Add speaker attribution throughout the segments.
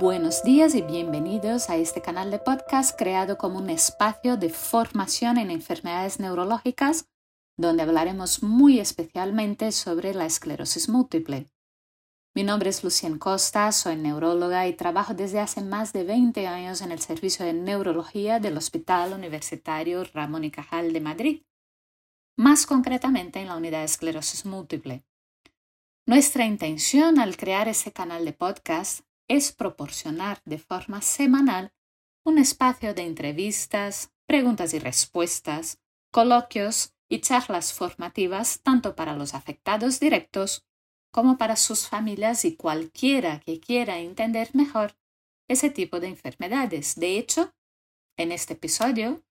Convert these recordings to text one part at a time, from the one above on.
Speaker 1: Buenos días y bienvenidos a este canal de podcast creado como un espacio de formación en enfermedades neurológicas donde hablaremos muy especialmente sobre la esclerosis múltiple. Mi nombre es Lucien Costa, soy neuróloga y trabajo desde hace más de 20 años en el servicio de neurología del Hospital Universitario Ramón y Cajal de Madrid, más concretamente en la unidad de esclerosis múltiple. Nuestra intención al crear este canal de podcast es proporcionar de forma semanal un espacio de entrevistas, preguntas y respuestas, coloquios y charlas formativas tanto para los afectados directos como para sus familias y cualquiera que quiera entender mejor ese tipo de enfermedades. De hecho, en este episodio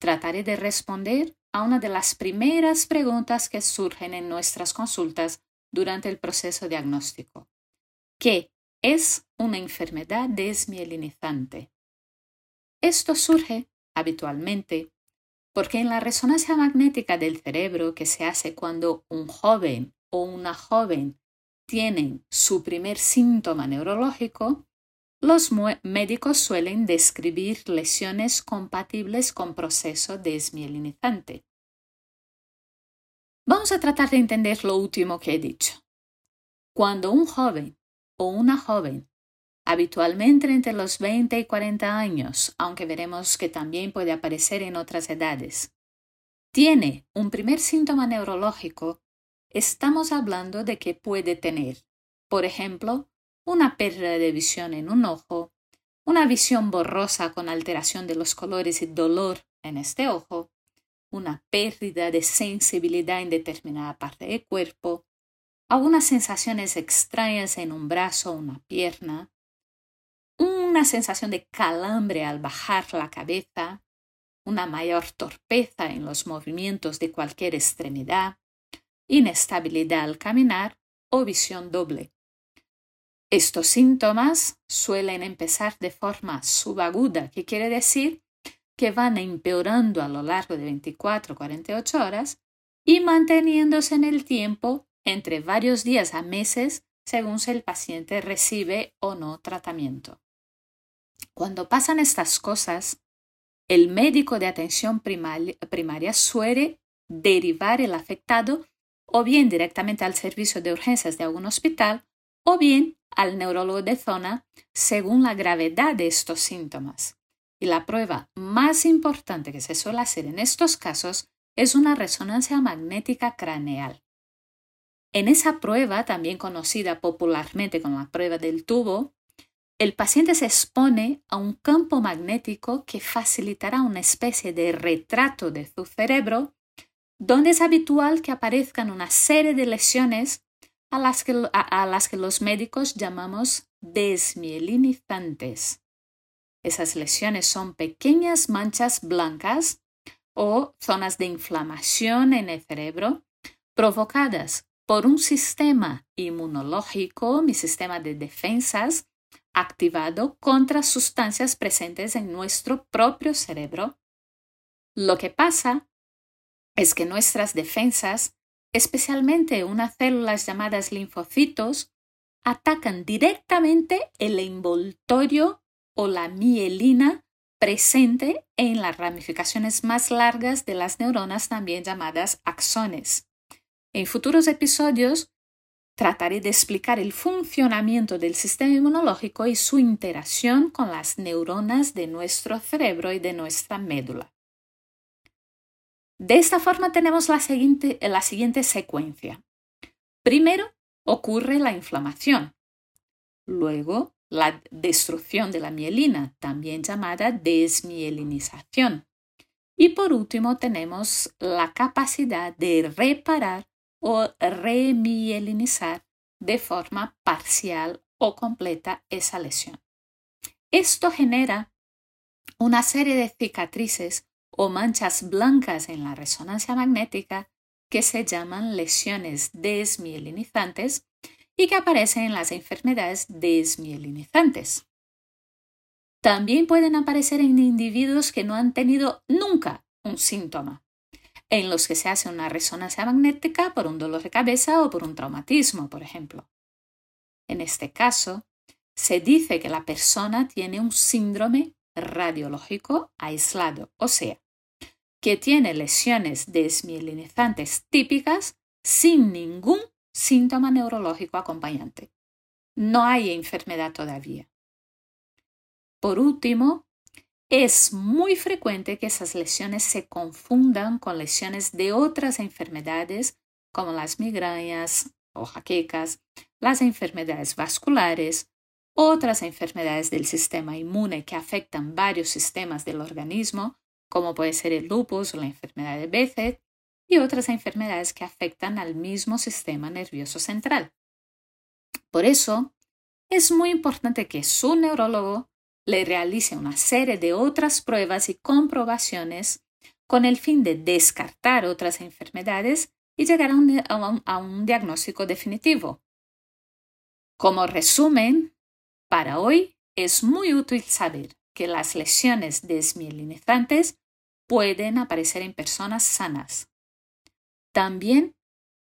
Speaker 1: trataré de responder a una de las primeras preguntas que surgen en nuestras consultas durante el proceso diagnóstico. ¿Qué es una enfermedad desmielinizante. Esto surge habitualmente porque en la resonancia magnética del cerebro que se hace cuando un joven o una joven tienen su primer síntoma neurológico, los médicos suelen describir lesiones compatibles con proceso desmielinizante. Vamos a tratar de entender lo último que he dicho. Cuando un joven o una joven, habitualmente entre los 20 y 40 años, aunque veremos que también puede aparecer en otras edades, tiene un primer síntoma neurológico, estamos hablando de que puede tener, por ejemplo, una pérdida de visión en un ojo, una visión borrosa con alteración de los colores y dolor en este ojo, una pérdida de sensibilidad en determinada parte del cuerpo, algunas sensaciones extrañas en un brazo o una pierna, una sensación de calambre al bajar la cabeza, una mayor torpeza en los movimientos de cualquier extremidad, inestabilidad al caminar o visión doble. Estos síntomas suelen empezar de forma subaguda, que quiere decir que van empeorando a lo largo de 24 o 48 horas y manteniéndose en el tiempo entre varios días a meses según si el paciente recibe o no tratamiento. Cuando pasan estas cosas, el médico de atención primaria, suele derivar el afectado o bien directamente al servicio de urgencias de algún hospital o bien al neurólogo de zona según la gravedad de estos síntomas. Y la prueba más importante que se suele hacer en estos casos es una resonancia magnética craneal. En esa prueba, también conocida popularmente como la prueba del tubo, el paciente se expone a un campo magnético que facilitará una especie de retrato de su cerebro, donde es habitual que aparezcan una serie de lesiones a las que, a las que los médicos llamamos desmielinizantes. Esas lesiones son pequeñas manchas blancas o zonas de inflamación en el cerebro provocadas por un sistema inmunológico, mi sistema de defensas, activado contra sustancias presentes en nuestro propio cerebro. Lo que pasa es que nuestras defensas, especialmente unas células llamadas linfocitos, atacan directamente el envoltorio o la mielina presente en las ramificaciones más largas de las neuronas también llamadas axones. En futuros episodios trataré de explicar el funcionamiento del sistema inmunológico y su interacción con las neuronas de nuestro cerebro y de nuestra médula. De esta forma tenemos la siguiente, la siguiente secuencia. Primero ocurre la inflamación, luego la destrucción de la mielina, también llamada desmielinización. Y por último tenemos la capacidad de reparar o remielinizar de forma parcial o completa esa lesión. Esto genera una serie de cicatrices o manchas blancas en la resonancia magnética que se llaman lesiones desmielinizantes y que aparecen en las enfermedades desmielinizantes. También pueden aparecer en individuos que no han tenido nunca un síntoma, en los que se hace una resonancia magnética por un dolor de cabeza o por un traumatismo, por ejemplo. En este caso, se dice que la persona tiene un síndrome radiológico aislado, o sea, que tiene lesiones desmielinizantes típicas sin ningún síntoma neurológico acompañante. No hay enfermedad todavía. Por último, es muy frecuente que esas lesiones se confundan con lesiones de otras enfermedades como las migrañas o jaquecas, las enfermedades vasculares, otras enfermedades del sistema inmune que afectan varios sistemas del organismo, como puede ser el lupus o la enfermedad de Bechet, y otras enfermedades que afectan al mismo sistema nervioso central. Por eso, es muy importante que su neurólogo le realice una serie de otras pruebas y comprobaciones con el fin de descartar otras enfermedades y llegar a un, diagnóstico definitivo. Como resumen, para hoy es muy útil saber que las lesiones desmielinizantes pueden aparecer en personas sanas. También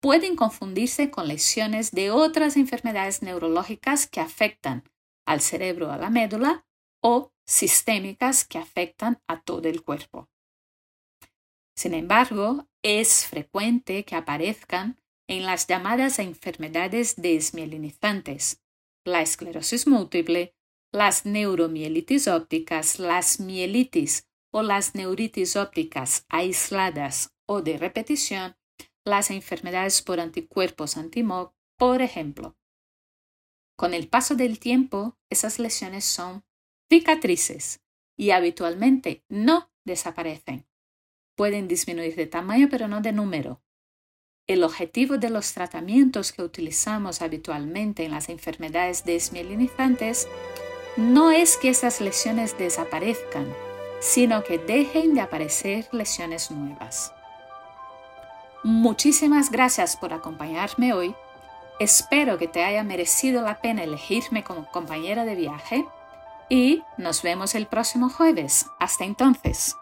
Speaker 1: pueden confundirse con lesiones de otras enfermedades neurológicas que afectan al cerebro o a la médula o sistémicas que afectan a todo el cuerpo. Sin embargo, es frecuente que aparezcan en las llamadas enfermedades desmielinizantes, la esclerosis múltiple, las neuromielitis ópticas, las mielitis o las neuritis ópticas aisladas o de repetición, las enfermedades por anticuerpos antimog, por ejemplo. Con el paso del tiempo, esas lesiones son cicatrices y habitualmente no desaparecen. Pueden disminuir de tamaño pero no de número. El objetivo de los tratamientos que utilizamos habitualmente en las enfermedades desmielinizantes no es que esas lesiones desaparezcan, sino que dejen de aparecer lesiones nuevas. Muchísimas gracias por acompañarme hoy. Espero que te haya merecido la pena elegirme como compañera de viaje y nos vemos el próximo jueves. Hasta entonces.